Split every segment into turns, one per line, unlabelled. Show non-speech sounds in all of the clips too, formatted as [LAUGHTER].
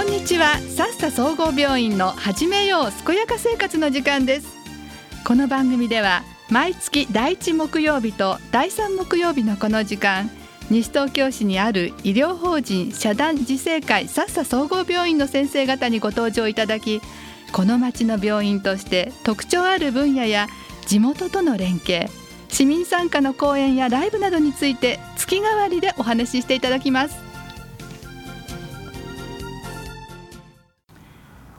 こんにちは。さっさ総合病院の始めよう健やか生活の時間です。この番組では毎月第1木曜日と第3木曜日のこの時間西東京市にある医療法人社団自生会さっさ総合病院の先生方にご登場いただきこの町の病院として特徴ある分野や地元との連携市民参加の講演やライブなどについて月替わりでお話ししていただきます。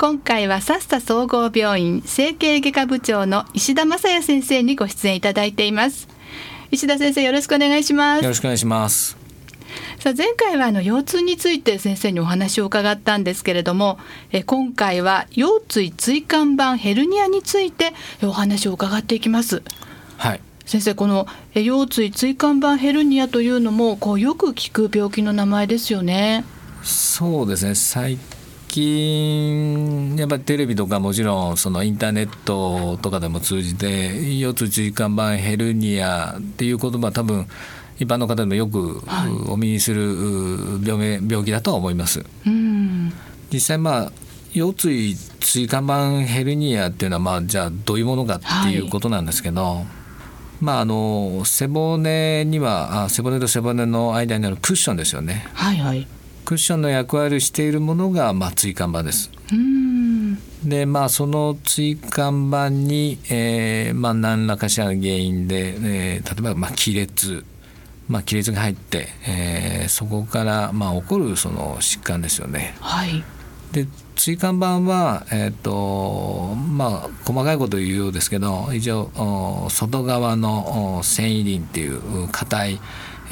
今回はサッサ総合病院整形外科部長の石田正也先生にご出演いただいています。石田先生よろしくお願いします。
よろしくお願いします。
さあ前回はあの腰痛について先生にお話を伺ったんですけれどもえ今回は腰椎椎間板ヘルニアについてお話を伺っていきます。
はい。
先生この腰椎椎間板ヘルニアというのもこうよく聞く病気の名前ですよね。
そうですね。最近やっぱりテレビとかもちろんそのインターネットとかでも通じて腰椎椎間板ヘルニアっていう言葉は多分一般の方でもよくお耳にする病名病気だとは思います。実際まあ腰椎椎間板ヘルニアっていうのはまあじゃあどういうものかっていうことなんですけど、はい、まああの背骨には背骨と背骨の間にあるクッションですよね。
はいはい
クッションの役割をしているものが、まあ、椎間板です。でまあその椎間板に、えーまあ、何らかしらの原因で、えー、例えば、まあ、亀裂、まあ、亀裂が入って、えー、そこから、まあ、起こるその疾患ですよね。
はい、
で椎間板は、えーとまあ、細かいこと言うようですけど一応外側の繊維輪っていう硬い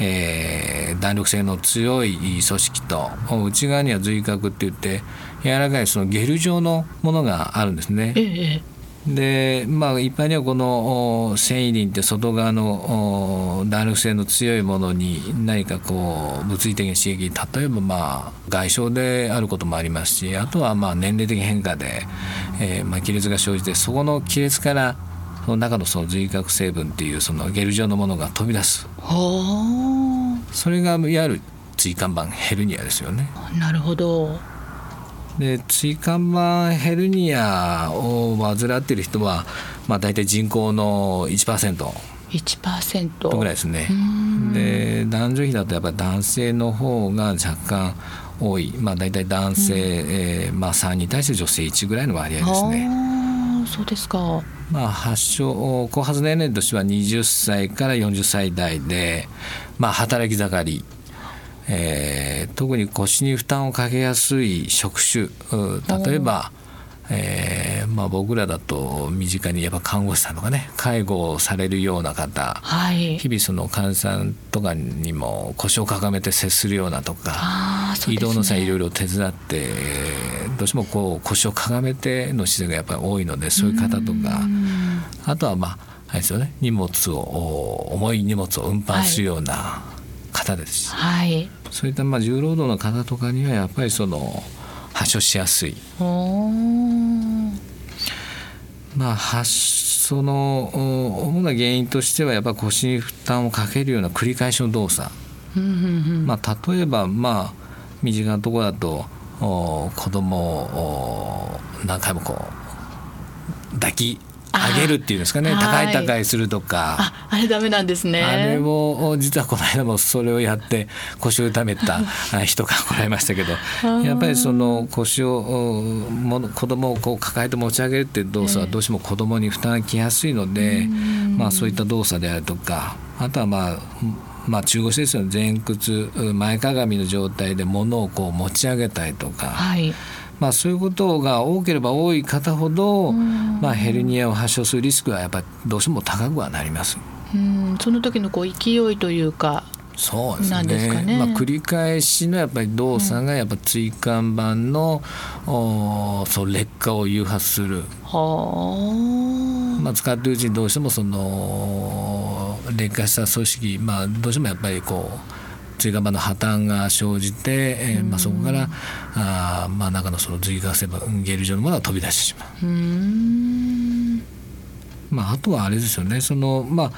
えー、弾力性の強い組織と内側には髄核って言って柔らかいそのゲル状のものがあるんですね。
え
でまあ一般にはこの繊維輪って外側の弾力性の強いものに何かこう物理的な刺激例えばまあ外傷であることもありますしあとはまあ年齢的変化で、えー、まあ亀裂が生じてそこの亀裂からその中のその髄核成分っていうそのゲル状のものが飛び出すそれがいわゆる椎間板ヘルニアですよね。
なるほど
で椎間板ヘルニアを患っている人は、まあ、大体人口の1%。
1%
ぐらいですね。で男女比だとやっぱり男性の方が若干多い、まあ、大体男性、えーまあ、3に対して女性1ぐらいの割合ですね。
そうですか、
まあ、発症後発年齢としては20歳から40歳代で、まあ、働き盛り、えー、特に腰に負担をかけやすい職種例えばえーまあ、僕らだと身近にやっぱ看護師さんとかね介護をされるような方、
はい、
日々その患者さんとかにも腰をかがめて接するようなとか、ね、移動の際いろいろ手伝ってどうしてもこう腰をかがめての姿勢がやっぱり多いのでそういう方とかあとはまああれですよね荷物を重い荷物を運搬するような方です。し、
はい、
そういったまあ重労働の方とかにはやっぱりその。発症しやすい。まあ、発その主な原因としてはやっぱ腰に負担をかけるような繰り返しの動作、まあ、例えばまあ身近なところだと子供を何回もこう抱き上げるっていうんですかね。高い高いするとか。
ああれダメなんですね。
あれを実はこの間もそれをやって腰を痛めた [LAUGHS] 人が来られましたけどやっぱりその腰をも子供をこう抱えて持ち上げるっていう動作はどうしても子供に負担がきやすいので、まあ、そういった動作であるとかあとはまあまあ、中腰ですよね。前屈前かがみの状態で物をこう持ち上げたりとか、
はい、
まあ、そういうことが多ければ多い方ほど、まあ、ヘルニアを発症するリスクはやっぱりどうしても高くはなります。
うん。その時のこう勢いというか
そうですね。まあ、繰り返しのやっぱり動作がやっぱ椎間板の、うん、おそう劣化を誘発する。
は
まあ、使っているうちにどうしてもその劣化した組織、まあ、どうしてもやっぱりこう椎間板の破綻が生じて、えーまあ、そこからあ、まあ、中のその髄核性ゲル状のものが飛び出してしまう。まあ、あとはあれですよね。その、まあ、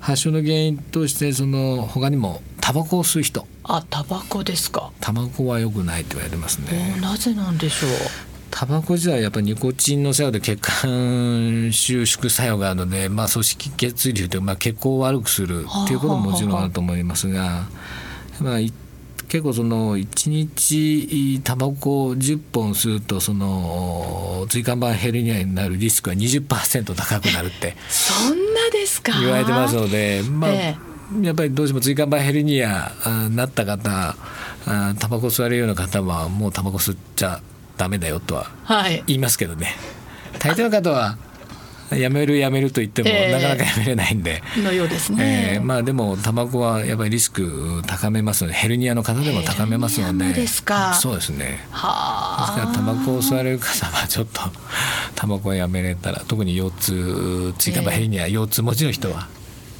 発症の原因としてその他にもタバコを吸う人。
あタバコですか。
タバコは良くないと言われてますね。
なぜなんでしょう
タバコ自体はやっぱりニコチンの作用で血管収縮作用があるので、まあ、組織血流という、まあ、血行を悪くするっていうことももちろんあると思いますが、まあ、結構その1日タバコを10本吸うとその椎間板ヘルニアになるリスクは20%高くなるって
そんなですか？
言われてますので、まあ、ええ、やっぱりどうしても椎間板ヘルニアになった方タバコ吸われるような方はもうタバコ吸っちゃダメだよとは言いますけどね、はい、大抵の方はやめるやめると言っても、えー、なかなかやめれないんで。
のようですね、
えー、まあでもタバコはやっぱりリスク高めますのでヘルニアの方でも高めますので。
ですか。
そうですね。はですからタバコを吸われる方はちょっとタバコをやめれたら特に腰痛椎間板ヘルニア、えー、腰痛持ちの人は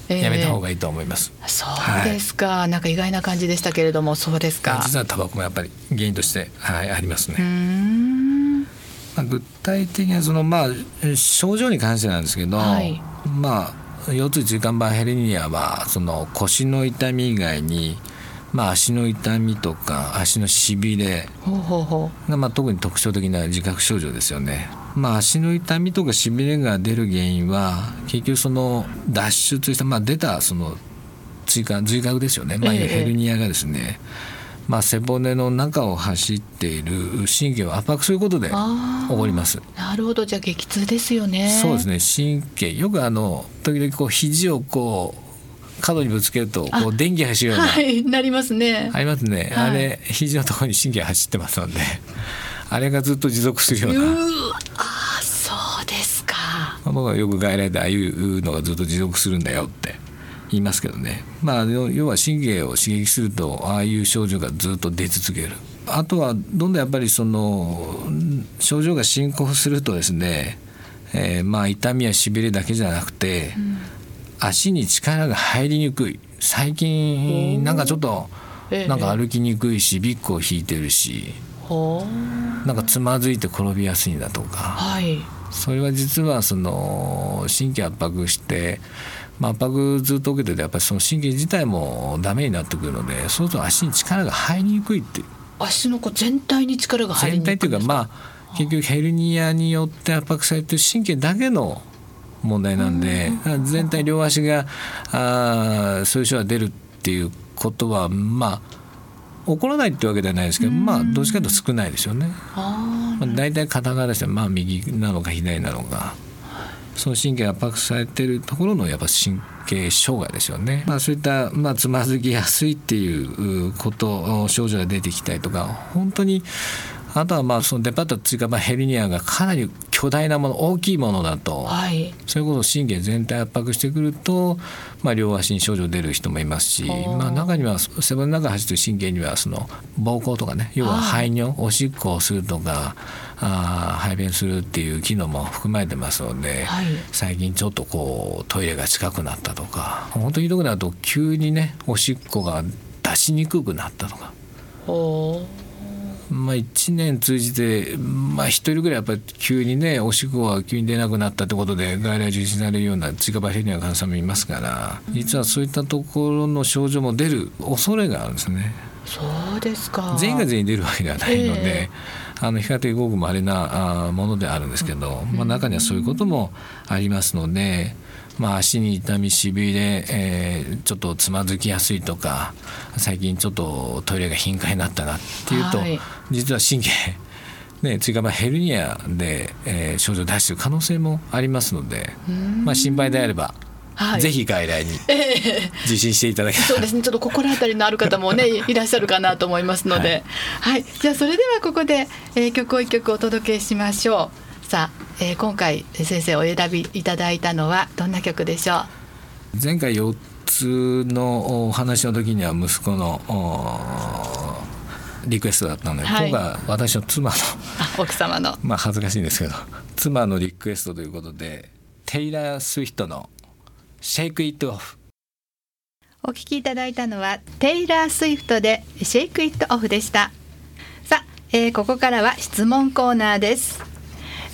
やめた方がいいと思います、
えー、そうですか、はい、なんか意外な感じでしたけれどもそうですか。
実はタバコもやっぱり原因として、はい、ありますねまあ、具体的なそのまあ症状に関してなんですけど、はい、まあ腰痛椎間板ヘルニアはその腰の痛み以外にまあ、足の痛みとか足のしびれがまあ特に特徴的な自覚症状ですよね。まあ、足の痛みとかしびれが出る原因は結局その脱出した、まあ、出たその椎間髄核ですよね、まあ、ヘルニアがですね、ええまあ、背骨の中を走っている神経を圧迫することで起こります。
なるほど。じゃあ激痛ですよね。
そうですね。神経。よくあの時々こう肘をこう角にぶつけるとこう電気走るような、
はい、なりますね。
ありますね、はい、あれ肘のところに神経走ってますので [LAUGHS] あれがずっと持続するような。
あそうですか。
僕はよく外来でああいうのがずっと持続するんだよって言いますけどね、まあ、要は神経を刺激するとああいう症状がずっと出続ける。あとはどんどんやっぱりその症状が進行するとですね、えー、まあ痛みやしびれだけじゃなくて、うん、足に力が入りにくい。最近なんかちょっとなんか歩きにくいしビッグを引いてるし、なんかつまずいて転びやすいんだとか、はい、それは実はその神経圧迫してまあ、圧迫ずっと受けててやっぱりその神経自体もダメになってくるのでそうすると足に力が入りにくいっていう。
足のこう全体に力が入りにくい全
体っていうかまあ結局ヘルニアによって圧迫されてる神経だけの問題なんで全体両足があそういう症が出るっていうことはまあ起こらないってわけではないですけど、まあどっちかというと少ないですよね。まあ、大体片側ですねまあ右なのか左なのかその神経圧迫されてるところのやっぱ神経障害ですよね、まあ、そういった、まあ、つまずきやすいっていうこと症状が出てきたりとか本当にあとはまあそのデパート追加版ヘルニアがかなり巨大なもの大きいものだと、はい、それこそ神経全体圧迫してくると、まあ、両足に症状出る人もいますし、まあ、中には背骨の中走ってる神経にはその膀胱とかね要は排尿おしっこをするとかあ排便するっていう機能も含まれてますので、はい、最近ちょっとこうトイレが近くなったとか本当にひどくなると急にねおしっこが出しにくくなったとか。まあ、1年通じて、まあ、1人ぐらいやっぱり急にねおしっこが急に出なくなったってことで外来受診されるような追加バヘルニアの患者さんもいますから実はそういったところの症状も出る恐れがあるんですね。
そうですか
全員が全員出るわけではないので、えー、あの比較的ごく稀なものであるんですけど、まあ、中にはそういうこともありますので。まあ、足に痛みしびれ、えー、ちょっとつまずきやすいとか最近ちょっとトイレが頻回になったなっていうと、はい、実は神経ね、追加まヘルニアで、えー、症状を出している可能性もありますので、まあ、心配であればはい、ぜひ外来に受診していただき、えー、
そうですね。ちょっと心当たりのある方もね [LAUGHS] いらっしゃるかなと思いますので、はい、はい、じゃあそれではここで、えー、曲を一曲お届けしましょう。さあ、えー、今回先生お選びいただいたのはどんな曲でしょ
う？前回4つのお話の時には息子のリクエストだったので、はい、今回は私の妻の
奥様の。[LAUGHS]
まあ恥ずかしいんですけど妻のリクエストということでテイラー・スウィフトの「シェイク・イット・オフ」
お聞きいただいたのはテイラー・スウィフトで「シェイク・イット・オフ」でした。さあ、えー、ここからは質問コーナーです。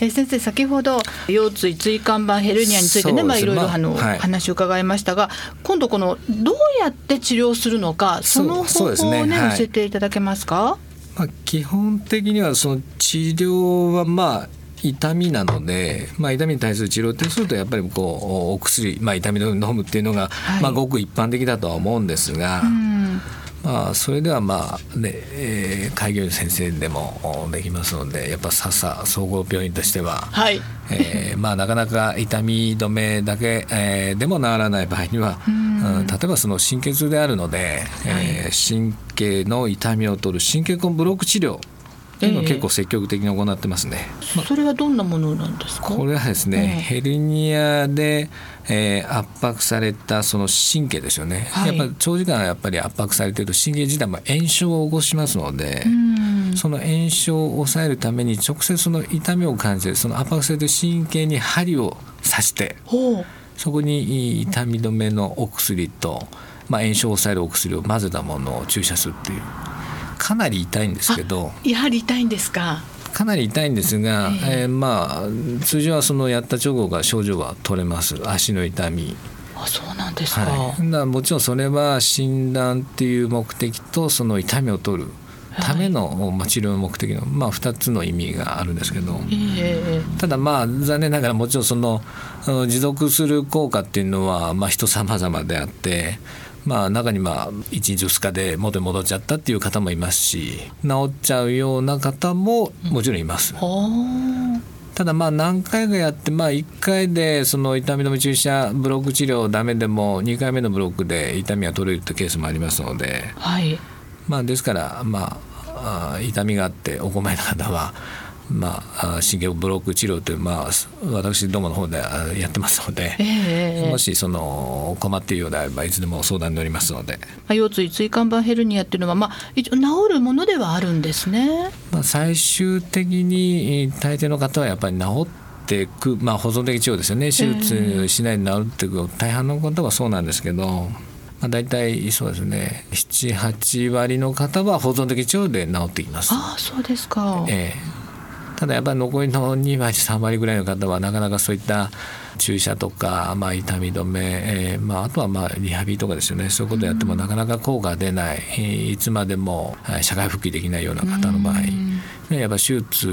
えー、先生先ほど腰椎椎間板ヘルニアについてねまあいろいろあの、はい、話を伺いましたが今度このどうやって治療するのかその方法をね、ね。はい、教えていただけますか、
まあ、基本的にはその治療はまあ痛みなので、まあ、痛みに対する治療ってするとやっぱりこうお薬、まあ、痛みの飲むっていうのが、はい、まあ、ごく一般的だとは思うんですが。まあ、それではまあね、えー、開業医の先生でもできますのでやっぱ笹総合病院としては、はい。えーまあ、なかなか痛み止めだけ、えー、でも治らない場合には、うん、例えばその神経痛であるので、はい、えー、神経の痛みを取る神経根ブロック治療いうのを結構積極的に行ってますね。
えー、それはどんなものなんですか？
これはですね、えー、ヘルニアで、えー、圧迫されたその神経ですよね。はい、やっぱ長時間やっぱり圧迫されていると神経自体も炎症を起こしますので。その炎症を抑えるために直接その痛みを感じてその圧迫されている神経に針を刺してそこに痛み止めのお薬と、まあ、炎症を抑えるお薬を混ぜたものを注射するっていうかなり痛いんですけど。
やはり痛いんですか？
かなり痛いんですが、えー、えー、まあ通常はそのやった直後が症状が取れます。足の痛み。
あそうなんですか,、
はい、だもちろんそれは診断っていう目的とその痛みを取るための、まあ、治療の目的の、まあ、2つの意味があるんですけど、えー、ただまあ残念ながらもちろんその持続する効果っていうのは、まあ、人様々であってまあ、中にまあ1日2日で元に戻っちゃったっていう方もいますし治っちゃうような方ももちろんいます。ただまあ何回かやってまあ1回でその痛み止め注射ブロック治療ダメでも2回目のブロックで痛みが取れるってケースもありますので、はい、まあですからまあ痛みがあってお困りの方はまあ、神経ブロック治療という、まあ、私どもの方でやってますので、えー、もしその困っているようであればいつでも相談に乗りますので。
腰椎椎間板ヘルニアっていうのは、まあ、一応治るものではあるんですね、
まあ、最終的に大抵の方はやっぱり治っていく、まあ、保存的治療ですよね。手術しないで治っていく、大半の方はそうなんですけど。まあ、大体そうですね。78割の方は保存的治療で治ってきます。
あそうですか、
ええただやっぱり残りの2割3割ぐらいの方はなかなかそういった注射とか、まあ、痛み止め、えーまあ、あとはまあリハビリとかですよね。そういうことをやってもなかなか効果が出ない、いつまでも社会復帰できないような方の場合、やっぱ手術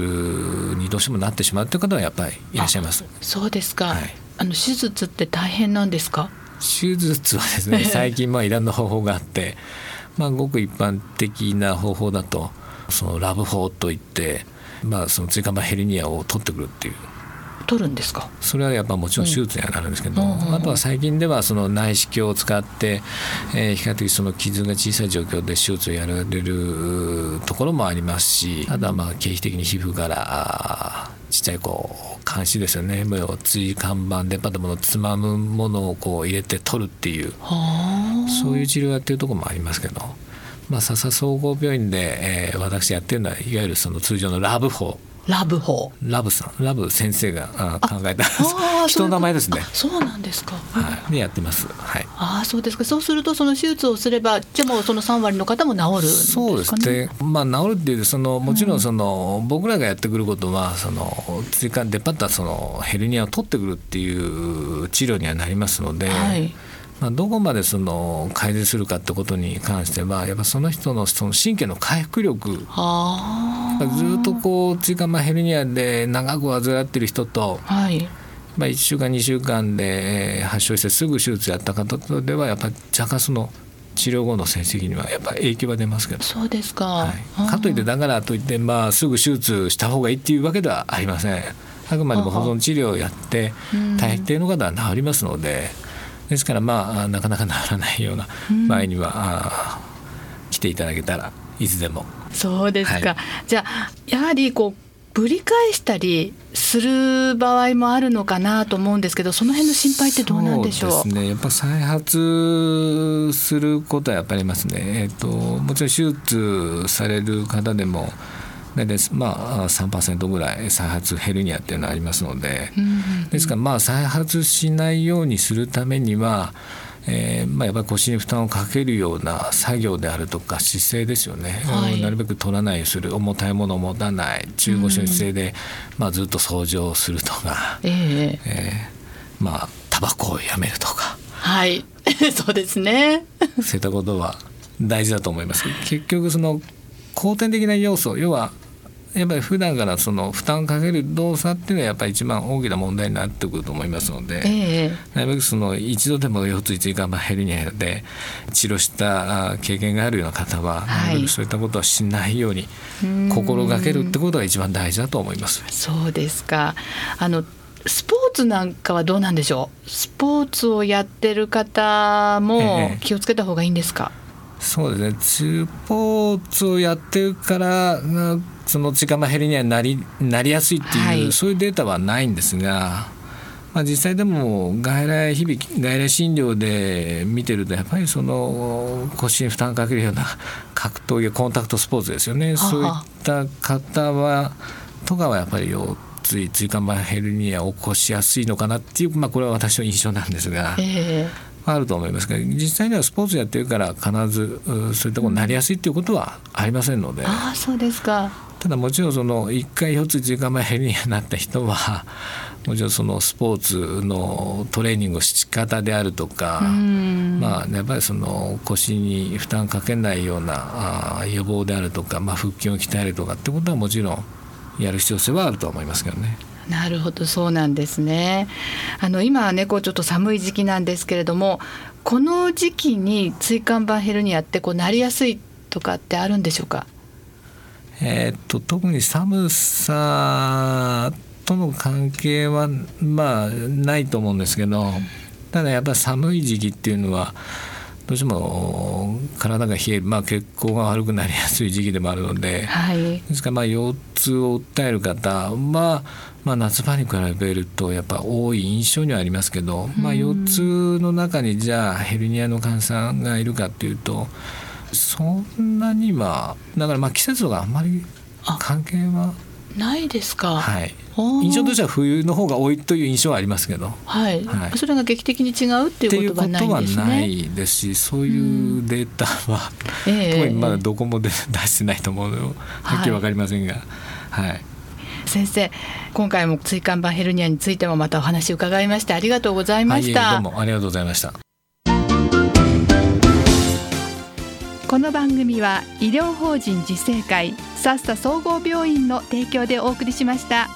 にどうしてもなってしまうという方はやっぱりいらっしゃいます。
そうですか、はい、あの手術って大変なんですか？
手術はですね [LAUGHS] 最近まあいろんな方法があって、まあ、ごく一般的な方法だとそのラブ法といってまあ、その椎間板ヘルニアを取ってくるっていう。
取るんですか？
それはやっぱもちろん手術にはなるんですけど、うん、あとは最近ではその内視鏡を使って、えー、比較的その傷が小さい状況で手術をやられるところもありますしあとはまあ経皮的に皮膚からちっちゃいこう監視ですよね。椎間板電波でものつまむものをこう入れて取るっていう。そういう治療をやってるところもありますけど。まあ、笹総合病院で、えー、私やってるのはいわゆるその通常のラブ法。
ラブ法。
ラブさん。ラブ先生が考えた。人の名前ですね。
そうなんですか、
はい、でやってます、はい、
ああそうですか。そうするとその手術をすればじゃもうその3割の方も治る、ね、
そうです。ねまあ治るっていうそのもちろんその、うん、僕らがやってくることはその追加出っ張ったそのヘルニアを取ってくるっていう治療にはなりますので、はいまあ、どこまでその改善するかってことに関してはやっぱその人のその神経の回復力ずっとこう椎間板ヘルニアで長く患ってる人と、はい、まあ、1週間2週間で発症してすぐ手術やった方とではやっぱり若干その治療後の成績にはやっぱ影響は出ますけど。
そうですか、は
い、かといってだからといって、まあ、すぐ手術した方がいいっていうわけではありません。あくまでも保存治療をやって大抵の方は治りますので。ですからまあなかなかならないような場合には、うん、来ていただけたらいつでも。
そうですか、はい、じゃあやはりこうぶり返したりする場合もあるのかなと思うんですけどその辺の心配ってどうなんでしょう？
そうですね。やっぱ再発することはやっぱりありますね、えーと、もちろん手術される方でも大体まあ3%ぐらい再発ヘルニアっていうのがありますので、ですからまあ再発しないようにするためにはえーまあ、やっぱり腰に負担をかけるような作業であるとか姿勢ですよね、
はい。
うんなるべく取らないようにする。重たいものを持たない。中腰の姿勢で、まあ、ずっと掃除をするとか、
ええ。
えーまあタバコをやめるとか。
はい。[LAUGHS] そうですね。
そういったことは大事だと思います。結局その後天的な要素要はやっぱり普段からその負担をかける動作っていうのはやっぱり一番大きな問題になってくると思いますので、
ええ
なるべくその一度でも腰椎椎間板ヘルニアで治療したあ経験があるような方は、
はい。
なるべくそういったことはしないように
うん。
心がけるってことが一番大事だと思います。
そうですか。あのスポーツなんかはどうなんでしょう？スポーツをやってる方も
ええ。
気をつけた方がいいんですか、
そうですね。スポーツをやってるからうんその椎間板ヘルニアになりなりやすいっていう、
はい。
そういうデータはないんですが、まあ、実際でも外来日々外来診療で見てるとやっぱりその腰に負担かけるような格闘技コンタクトスポーツですよね。
はは
そういった方はとかはやっぱり腰椎椎間板ヘルニアを起こしやすいのかなっていう、まあ、これは私の印象なんですが。
え
あると思いますが実際にはスポーツやってるから必ずうそういったことになりやすいっていうことはありませんので、
えああそうですか。
ただもちろんその1回腰椎椎間板ヘルニアになった人は [LAUGHS] もちろんそのスポーツのトレーニングの仕方であるとか、
うん。
まあ、やっぱりその腰に負担かけないような予防であるとか、まあ、腹筋を鍛えるとかってことはもちろんやる必要性はあると思いますけどね。
なるほどそうなんですね。あの今はねこうちょっと寒い時期なんですけれどもこの時期に椎間板ヘルニアってこうなりやすいとかってあるんでしょうか？
えーっと特に寒さとの関係はまあないと思うんですけどただやっぱり寒い時期っていうのはどうしても体が冷える、まあ、血行が悪くなりやすい時期でもあるので
はい。
ですからまあ腰痛を訴える方は、まあ、夏場に比べるとやっぱ多い印象にはありますけど、まあ、腰痛の中にじゃあヘルニアの患者さんがいるかっていうとそんなにはだからまあ季節があんまり関係は
ないですか。
はい。印象としては冬の方が多いという印象はありますけど。
はい、
はい。
それが劇的に違うってい
ううことと
はないんです
ないですしそういうデータは、
ええ。
特にまだどこも出出してないと思うのではっきり分かりませんが、はい、
先生今回も椎間板ヘルニアについてもまたお話伺いましてありがとうございまし
はい、
た、
どうもありがとうございました。
この番組は医療法人自生会さっさ総合病院の提供でお送りしました。